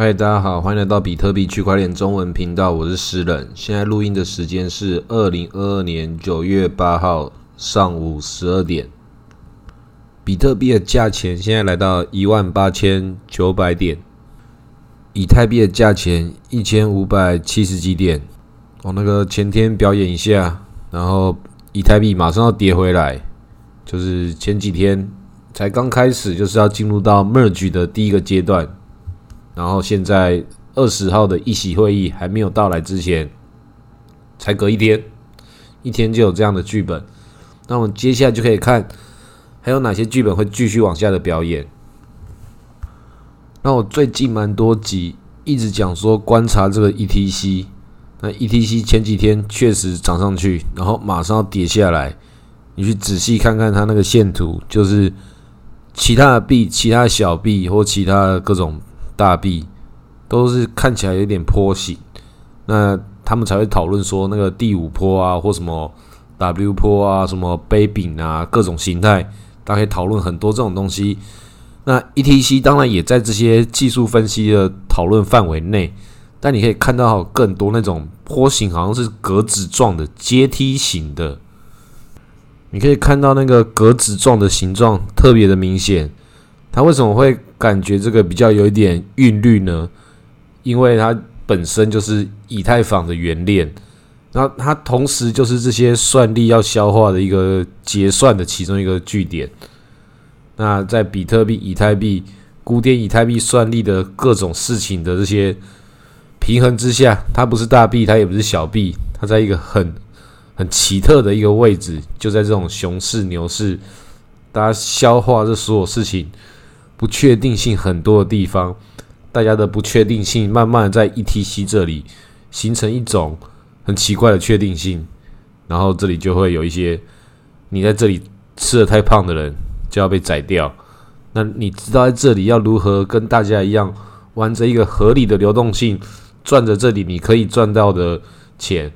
嗨，大家好，欢迎来到比特币区块链中文频道，我是诗人。现在录音的时间是二零二二年九月八号上午十二点。比特币的价钱现在来到一万八千九百点，以太币的价钱一千五百七十几点。我那个前天表演一下，然后以太币马上要跌回来，就是前几天才刚开始，就是要进入到 merge 的第一个阶段。然后现在二十号的一席会议还没有到来之前，才隔一天，一天就有这样的剧本。那我们接下来就可以看还有哪些剧本会继续往下的表演。那我最近蛮多集一直讲说观察这个 ETC，那 ETC 前几天确实涨上去，然后马上要跌下来。你去仔细看看它那个线图，就是其他的币、其他小币或其他各种。大臂都是看起来有点坡形，那他们才会讨论说那个第五坡啊，或什么 W 坡啊，什么杯柄啊，各种形态，大家可以讨论很多这种东西。那 ETC 当然也在这些技术分析的讨论范围内，但你可以看到更多那种坡形，好像是格子状的阶梯型的。你可以看到那个格子状的形状特别的明显。它为什么会感觉这个比较有一点韵律呢？因为它本身就是以太坊的原链，然后它同时就是这些算力要消化的一个结算的其中一个据点。那在比特币、以太币、古典以太币算力的各种事情的这些平衡之下，它不是大币，它也不是小币，它在一个很很奇特的一个位置，就在这种熊市、牛市，大家消化这所有事情。不确定性很多的地方，大家的不确定性慢慢在 ETC 这里形成一种很奇怪的确定性，然后这里就会有一些你在这里吃的太胖的人就要被宰掉。那你知道在这里要如何跟大家一样玩着一个合理的流动性，赚着这里你可以赚到的钱，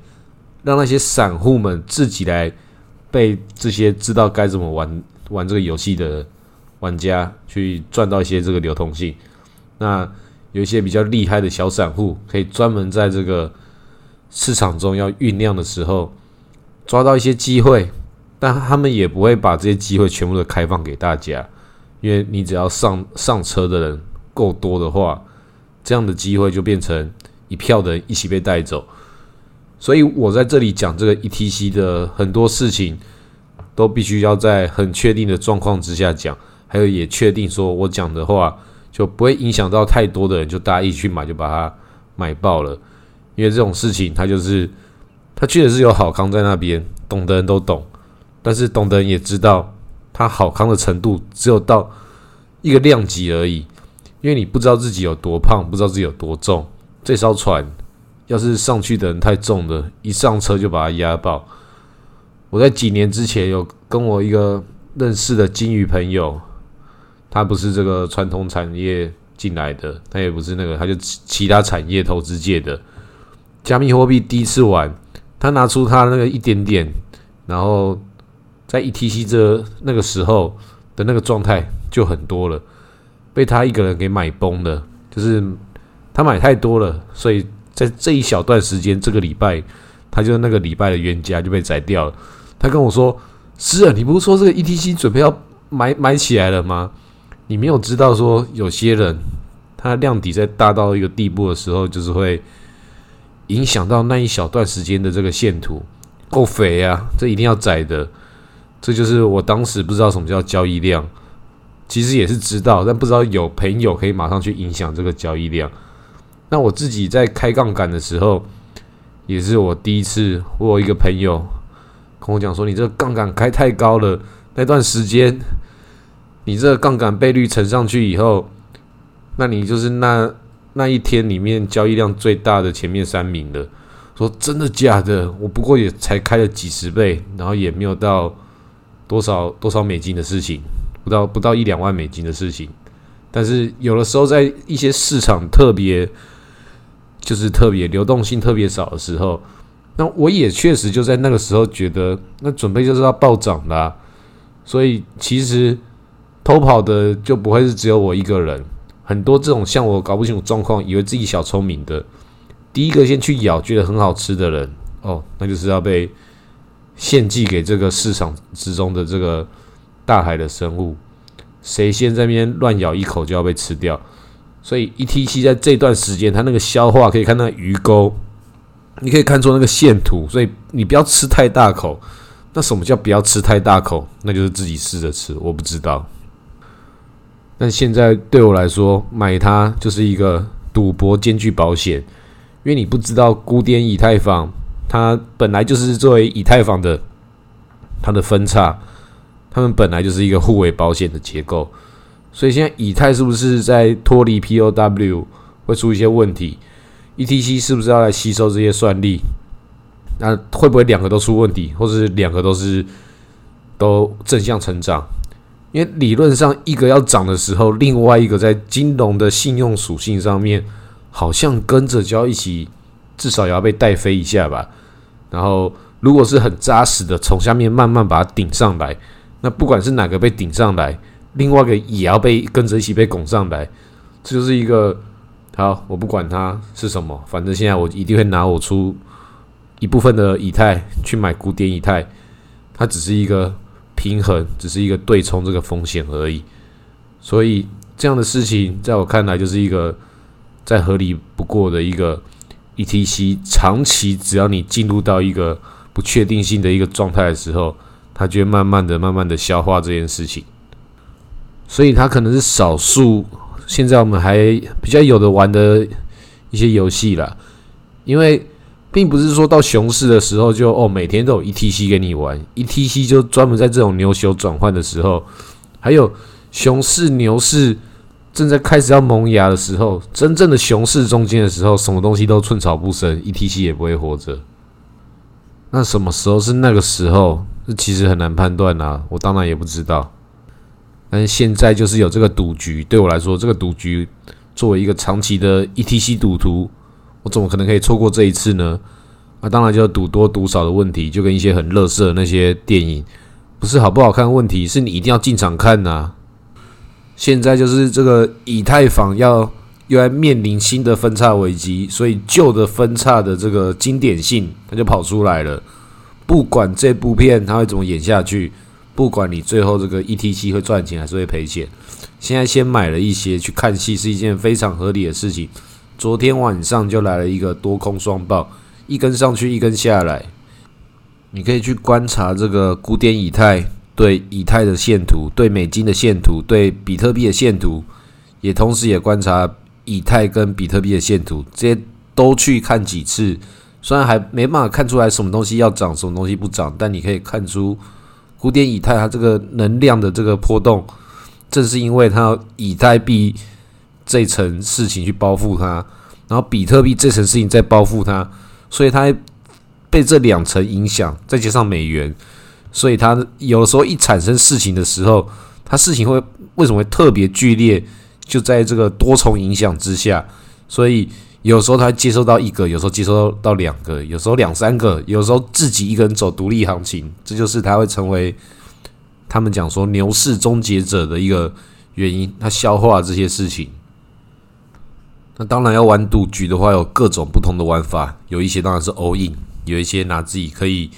让那些散户们自己来被这些知道该怎么玩玩这个游戏的。玩家去赚到一些这个流通性，那有一些比较厉害的小散户，可以专门在这个市场中要酝酿的时候，抓到一些机会，但他们也不会把这些机会全部都开放给大家，因为你只要上上车的人够多的话，这样的机会就变成一票的人一起被带走。所以我在这里讲这个 ETC 的很多事情，都必须要在很确定的状况之下讲。还有也确定说，我讲的话就不会影响到太多的人，就大家一起去买，就把它买爆了。因为这种事情，它就是它确实是有好康在那边，懂的人都懂。但是懂的人也知道，它好康的程度只有到一个量级而已。因为你不知道自己有多胖，不知道自己有多重。这艘船要是上去的人太重了，一上车就把它压爆。我在几年之前有跟我一个认识的金鱼朋友。他不是这个传统产业进来的，他也不是那个，他就其他产业投资界的加密货币第一次玩，他拿出他那个一点点，然后在 ETC 这那个时候的那个状态就很多了，被他一个人给买崩了，就是他买太多了，所以在这一小段时间，这个礼拜他就那个礼拜的冤家就被宰掉了。他跟我说：“是啊，你不是说这个 ETC 准备要买买起来了吗？”你没有知道说，有些人他量底在大到一个地步的时候，就是会影响到那一小段时间的这个线图够肥啊，这一定要窄的。这就是我当时不知道什么叫交易量，其实也是知道，但不知道有朋友可以马上去影响这个交易量。那我自己在开杠杆的时候，也是我第一次，我有一个朋友跟我讲说：“你这个杠杆开太高了。”那段时间。你这个杠杆倍率乘上去以后，那你就是那那一天里面交易量最大的前面三名了。说真的假的？我不过也才开了几十倍，然后也没有到多少多少美金的事情，不到不到一两万美金的事情。但是有的时候在一些市场特别就是特别流动性特别少的时候，那我也确实就在那个时候觉得，那准备就是要暴涨啦。所以其实。偷跑的就不会是只有我一个人，很多这种像我搞不清楚状况，以为自己小聪明的，第一个先去咬，觉得很好吃的人，哦，那就是要被献祭给这个市场之中的这个大海的生物。谁先在那边乱咬一口，就要被吃掉。所以 E T C 在这段时间，它那个消化可以看到鱼钩，你可以看出那个线图。所以你不要吃太大口。那什么叫不要吃太大口？那就是自己试着吃。我不知道。但现在对我来说，买它就是一个赌博兼具保险，因为你不知道古典以太坊它本来就是作为以太坊的它的分叉。他们本来就是一个互为保险的结构，所以现在以太是不是在脱离 POW 会出一些问题？ETC 是不是要来吸收这些算力？那会不会两个都出问题，或是两个都是都正向成长？因为理论上一个要涨的时候，另外一个在金融的信用属性上面好像跟着就要一起，至少也要被带飞一下吧。然后如果是很扎实的，从下面慢慢把它顶上来。那不管是哪个被顶上来，另外一个也要被跟着一起被拱上来，这就是一个好，我不管它是什么，反正现在我一定会拿我出一部分的以太去买古典以太，它只是一个平衡，只是一个对冲这个风险而已。所以这样的事情在我看来就是一个再合理不过的一个 ETC，长期只要你进入到一个不确定性的一个状态的时候。它就会慢慢的、慢慢的消化这件事情，所以它可能是少数现在我们还比较有的玩的一些游戏啦。因为并不是说到熊市的时候就哦每天都有 ETC 给你玩，ETC 就专门在这种牛熊转换的时候，还有熊市、牛市正在开始要萌芽的时候，真正的熊市中间的时候，什么东西都寸草不生，ETC 也不会活着。那什么时候是那个时候？这其实很难判断啊，我当然也不知道。但是现在就是有这个赌局，对我来说，这个赌局作为一个长期的 ETC 赌徒，我怎么可能可以错过这一次呢？那当然就赌多赌少的问题，就跟一些很乐色的那些电影，不是好不好看问题，是你一定要进场看呐。现在就是这个以太坊要又要面临新的分叉危机，所以旧的分叉的这个经典性，它就跑出来了。不管这部片它会怎么演下去，不管你最后这个 ETC 会赚钱还是会赔钱，现在先买了一些去看戏是一件非常合理的事情。昨天晚上就来了一个多空双爆，一根上去一根下来，你可以去观察这个古典以太对以太的线图、对美金的线图、对比特币的线图，也同时也观察以太跟比特币的线图，这些都去看几次。虽然还没办法看出来什么东西要涨，什么东西不涨，但你可以看出古典以太它这个能量的这个波动，正是因为它以太币这层事情去包覆它，然后比特币这层事情再包覆它，所以它被这两层影响，再加上美元，所以它有时候一产生事情的时候，它事情会为什么会特别剧烈？就在这个多重影响之下，所以。有时候他接收到一个，有时候接收到两个，有时候两三个，有时候自己一个人走独立行情，这就是他会成为他们讲说牛市终结者的一个原因。他消化这些事情。那当然要玩赌局的话，有各种不同的玩法，有一些当然是 all in，有一些拿自己可以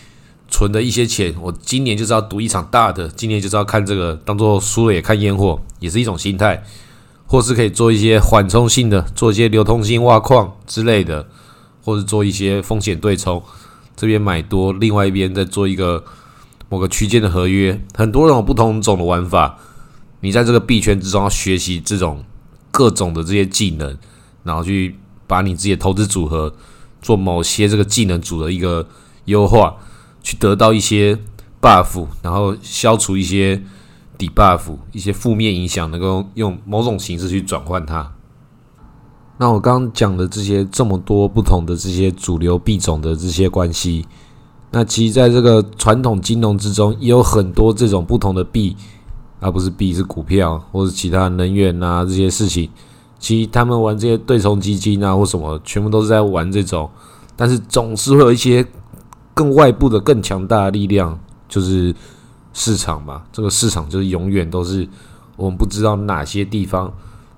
存的一些钱，我今年就是要赌一场大的，今年就是要看这个，当做输了也看烟火，也是一种心态。或是可以做一些缓冲性的，做一些流通性挖矿之类的，或者做一些风险对冲，这边买多，另外一边再做一个某个区间的合约，很多种不同种的玩法。你在这个币圈之中要学习这种各种的这些技能，然后去把你自己的投资组合做某些这个技能组的一个优化，去得到一些 buff，然后消除一些。debuff，一些负面影响，能够用某种形式去转换它。那我刚刚讲的这些这么多不同的这些主流币种的这些关系，那其实在这个传统金融之中，也有很多这种不同的币，而不是币是股票或者其他能源啊这些事情。其实他们玩这些对冲基金啊或什么，全部都是在玩这种，但是总是会有一些更外部的更强大的力量，就是。市场嘛，这个市场就是永远都是我们不知道哪些地方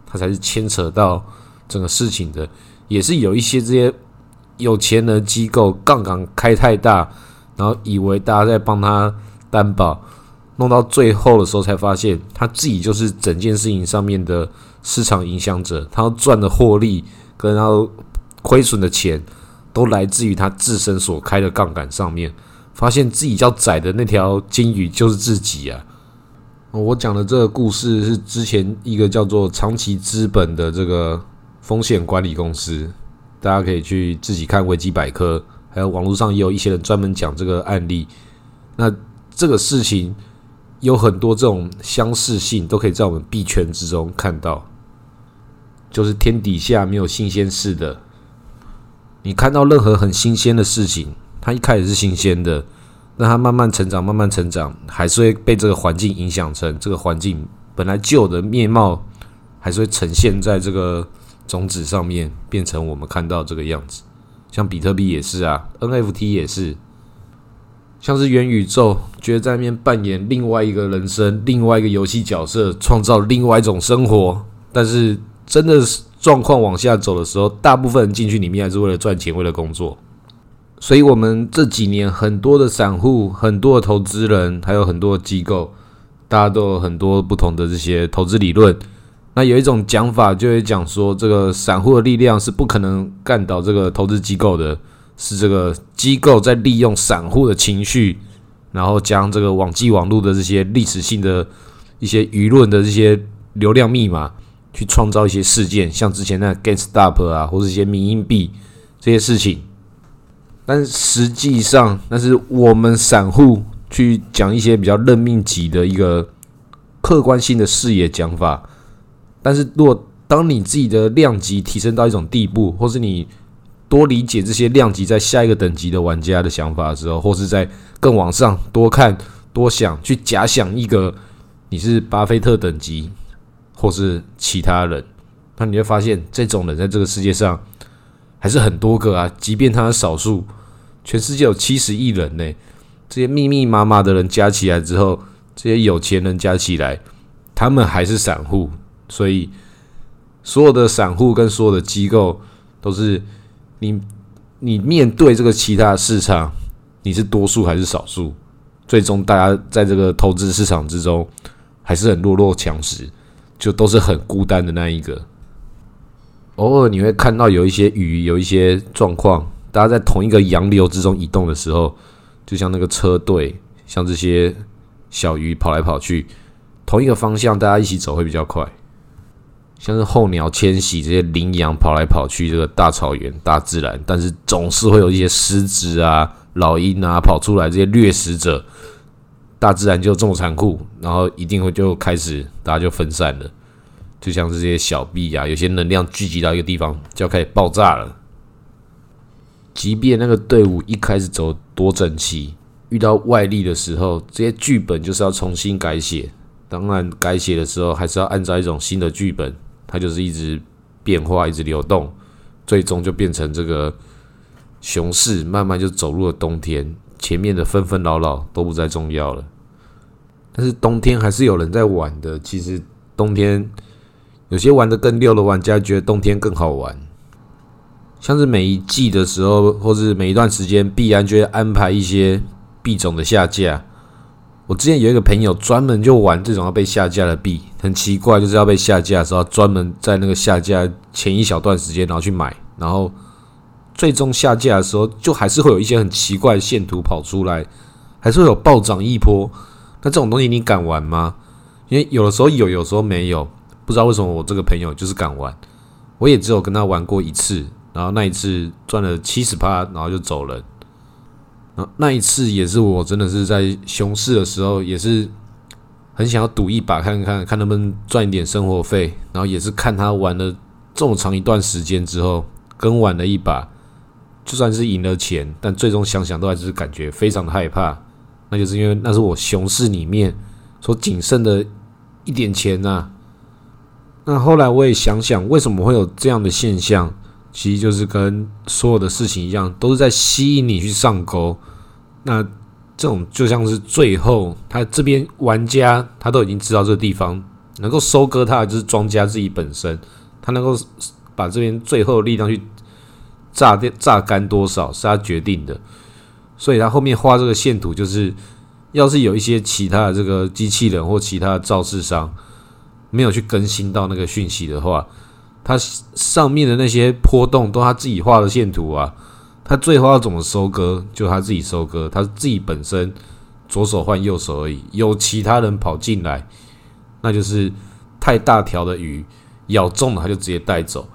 它才是牵扯到整个事情的，也是有一些这些有钱的机构杠杆开太大，然后以为大家在帮他担保，弄到最后的时候才发现他自己就是整件事情上面的市场影响者，他赚的获利跟他亏损的钱。都来自于他自身所开的杠杆上面，发现自己叫窄的那条金鱼就是自己啊！我讲的这个故事是之前一个叫做长期资本的这个风险管理公司，大家可以去自己看维基百科，还有网络上也有一些人专门讲这个案例。那这个事情有很多这种相似性，都可以在我们币圈之中看到，就是天底下没有新鲜事的。你看到任何很新鲜的事情，它一开始是新鲜的，那它慢慢成长，慢慢成长，还是会被这个环境影响成这个环境本来旧的面貌，还是会呈现在这个种子上面，变成我们看到这个样子。像比特币也是啊，NFT 也是，像是元宇宙，觉得在那边扮演另外一个人生，另外一个游戏角色，创造另外一种生活，但是真的是。状况往下走的时候，大部分人进去里面还是为了赚钱，为了工作。所以，我们这几年很多的散户、很多的投资人，还有很多的机构，大家都有很多不同的这些投资理论。那有一种讲法，就会讲说，这个散户的力量是不可能干倒这个投资机构的，是这个机构在利用散户的情绪，然后将这个网际网络的这些历史性的一些舆论的这些流量密码。去创造一些事件，像之前那 GameStop 啊，或者一些民营币这些事情，但实际上那是我们散户去讲一些比较任命级的一个客观性的视野讲法。但是，如果当你自己的量级提升到一种地步，或是你多理解这些量级在下一个等级的玩家的想法的时候，或是在更往上多看多想，去假想一个你是巴菲特等级。或是其他人，那你会发现这种人在这个世界上还是很多个啊。即便他是少数，全世界有七十亿人呢，这些密密麻麻的人加起来之后，这些有钱人加起来，他们还是散户。所以，所有的散户跟所有的机构都是你，你面对这个其他市场，你是多数还是少数？最终，大家在这个投资市场之中还是很弱肉强食。就都是很孤单的那一个。偶尔你会看到有一些鱼，有一些状况，大家在同一个洋流之中移动的时候，就像那个车队，像这些小鱼跑来跑去，同一个方向，大家一起走会比较快。像是候鸟迁徙，这些羚羊跑来跑去，这个大草原、大自然，但是总是会有一些狮子啊、老鹰啊跑出来，这些掠食者。大自然就这么残酷，然后一定会就开始大家就分散了，就像这些小臂啊，有些能量聚集到一个地方就要开始爆炸了。即便那个队伍一开始走多整齐，遇到外力的时候，这些剧本就是要重新改写。当然，改写的时候还是要按照一种新的剧本，它就是一直变化，一直流动，最终就变成这个熊市，慢慢就走入了冬天。前面的纷纷扰扰都不再重要了，但是冬天还是有人在玩的。其实冬天有些玩的更溜的玩家觉得冬天更好玩，像是每一季的时候，或是每一段时间，必然就会安排一些币种的下架。我之前有一个朋友专门就玩这种要被下架的币，很奇怪，就是要被下架的时候，专门在那个下架前一小段时间，然后去买，然后。最终下架的时候，就还是会有一些很奇怪的线图跑出来，还是会有暴涨一波。那这种东西你敢玩吗？因为有的时候有，有时候没有。不知道为什么我这个朋友就是敢玩，我也只有跟他玩过一次，然后那一次赚了七十趴，然后就走了。那那一次也是我真的是在熊市的时候，也是很想要赌一把看看，看能不能赚一点生活费。然后也是看他玩了这么长一段时间之后，跟玩了一把。就算是赢了钱，但最终想想都还是感觉非常的害怕。那就是因为那是我熊市里面所仅剩的一点钱呐。那后来我也想想，为什么会有这样的现象？其实就是跟所有的事情一样，都是在吸引你去上钩。那这种就像是最后他这边玩家他都已经知道这个地方能够收割它的就是庄家自己本身，他能够把这边最后的力量去榨掉、榨干多少是他决定的。所以他后面画这个线图，就是要是有一些其他的这个机器人或其他的造势商没有去更新到那个讯息的话，它上面的那些波动都他自己画的线图啊。他最后要怎么收割，就他自己收割，他自己本身左手换右手而已。有其他人跑进来，那就是太大条的鱼咬中了，他就直接带走。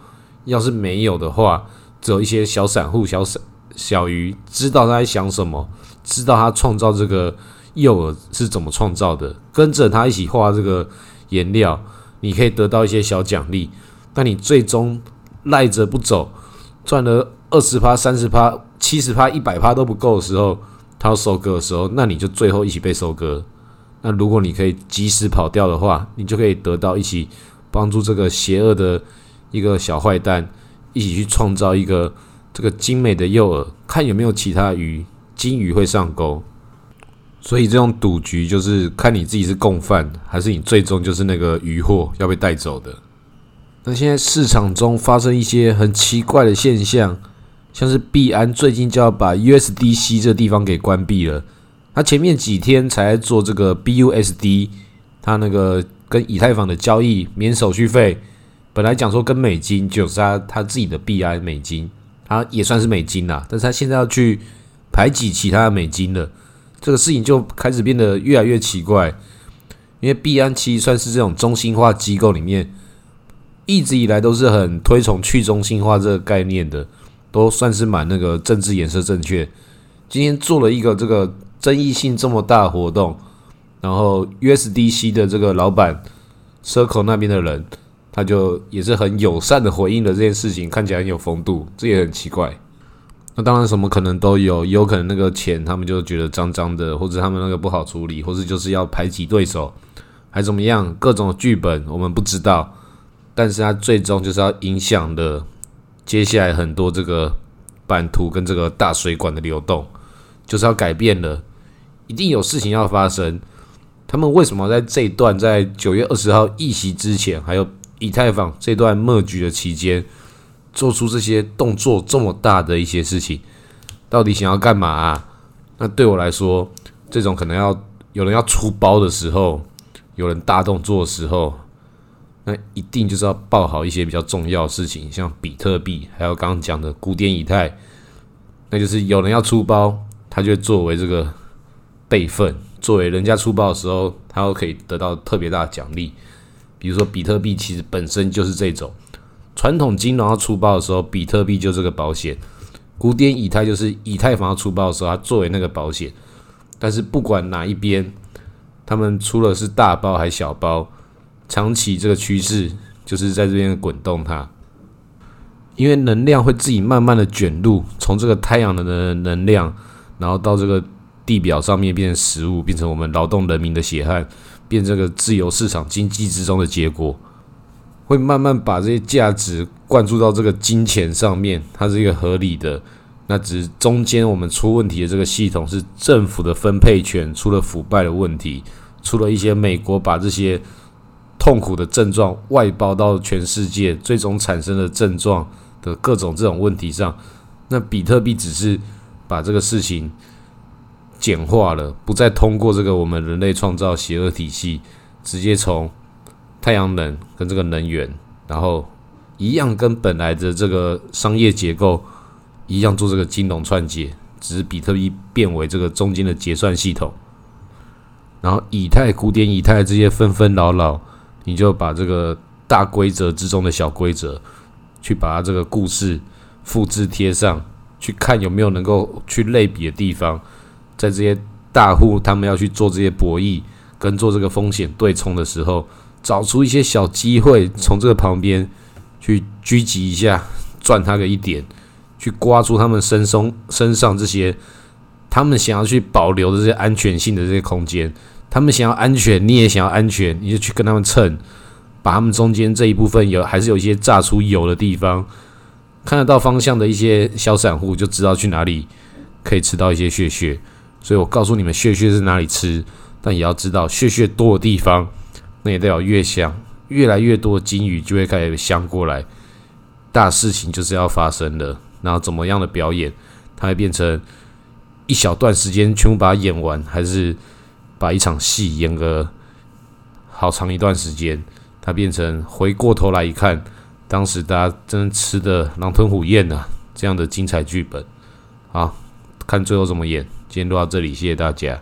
要是没有的话，只有一些小散户、小散小鱼知道他在想什么，知道他创造这个诱饵是怎么创造的，跟着他一起画这个颜料，你可以得到一些小奖励。那你最终赖着不走，赚了。二十趴、三十趴、七十趴、一百趴都不够的时候，他要收割的时候，那你就最后一起被收割。那如果你可以及时跑掉的话，你就可以得到一起帮助这个邪恶的一个小坏蛋，一起去创造一个这个精美的诱饵，看有没有其他鱼金鱼会上钩。所以这种赌局就是看你自己是共犯，还是你最终就是那个渔获要被带走的。那现在市场中发生一些很奇怪的现象。像是币安最近就要把 USDC 这地方给关闭了，他前面几天才做这个 BUSD，他那个跟以太坊的交易免手续费，本来讲说跟美金就是他他自己的币安美金，他也算是美金啦，但是他现在要去排挤其他的美金了，这个事情就开始变得越来越奇怪，因为币安其实算是这种中心化机构里面，一直以来都是很推崇去中心化这个概念的。都算是蛮那个政治颜色正确。今天做了一个这个争议性这么大活动，然后 USDC 的这个老板 Circle 那边的人，他就也是很友善的回应了这件事情，看起来很有风度，这也很奇怪。那当然什么可能都有，有可能那个钱他们就觉得脏脏的，或者他们那个不好处理，或者就是要排挤对手，还怎么样？各种剧本我们不知道，但是它最终就是要影响的。接下来很多这个版图跟这个大水管的流动，就是要改变了，一定有事情要发生。他们为什么在这一段在九月二十号议席之前，还有以太坊这段末局的期间，做出这些动作这么大的一些事情，到底想要干嘛啊？那对我来说，这种可能要有人要出包的时候，有人大动作的时候。那一定就是要报好一些比较重要的事情，像比特币，还有刚刚讲的古典以太，那就是有人要出包，他就作为这个备份，作为人家出包的时候，他都可以得到特别大的奖励。比如说比特币其实本身就是这种传统金融要出包的时候，比特币就这个保险；古典以太就是以太坊要出包的时候，它作为那个保险。但是不管哪一边，他们出了是大包还是小包。长期这个趋势就是在这边滚动它，因为能量会自己慢慢的卷入，从这个太阳能的能量，然后到这个地表上面变成食物，变成我们劳动人民的血汗，变这个自由市场经济之中的结果，会慢慢把这些价值灌注到这个金钱上面，它是一个合理的。那只是中间我们出问题的这个系统是政府的分配权出了腐败的问题，出了一些美国把这些。痛苦的症状外包到全世界，最终产生的症状的各种这种问题上，那比特币只是把这个事情简化了，不再通过这个我们人类创造邪恶体系，直接从太阳能跟这个能源，然后一样跟本来的这个商业结构一样做这个金融串接，只是比特币变为这个中间的结算系统，然后以太、古典以太这些纷纷扰扰。你就把这个大规则之中的小规则，去把它这个故事复制贴上，去看有没有能够去类比的地方。在这些大户他们要去做这些博弈跟做这个风险对冲的时候，找出一些小机会，从这个旁边去狙击一下，赚他个一点，去刮出他们身松身上这些他们想要去保留的这些安全性的这些空间。他们想要安全，你也想要安全，你就去跟他们蹭，把他们中间这一部分有还是有一些榨出油的地方，看得到方向的一些小散户就知道去哪里可以吃到一些血血。所以我告诉你们，血血是哪里吃，但也要知道血血多的地方那也代表越香，越来越多金鱼就会开始香过来，大事情就是要发生了。然后怎么样的表演，它会变成一小段时间全部把它演完，还是把一场戏演个好长一段时间？它变成回过头来一看，当时大家真的吃的狼吞虎咽呐，这样的精彩剧本。啊，看最后怎么演。今天录到这里，谢谢大家。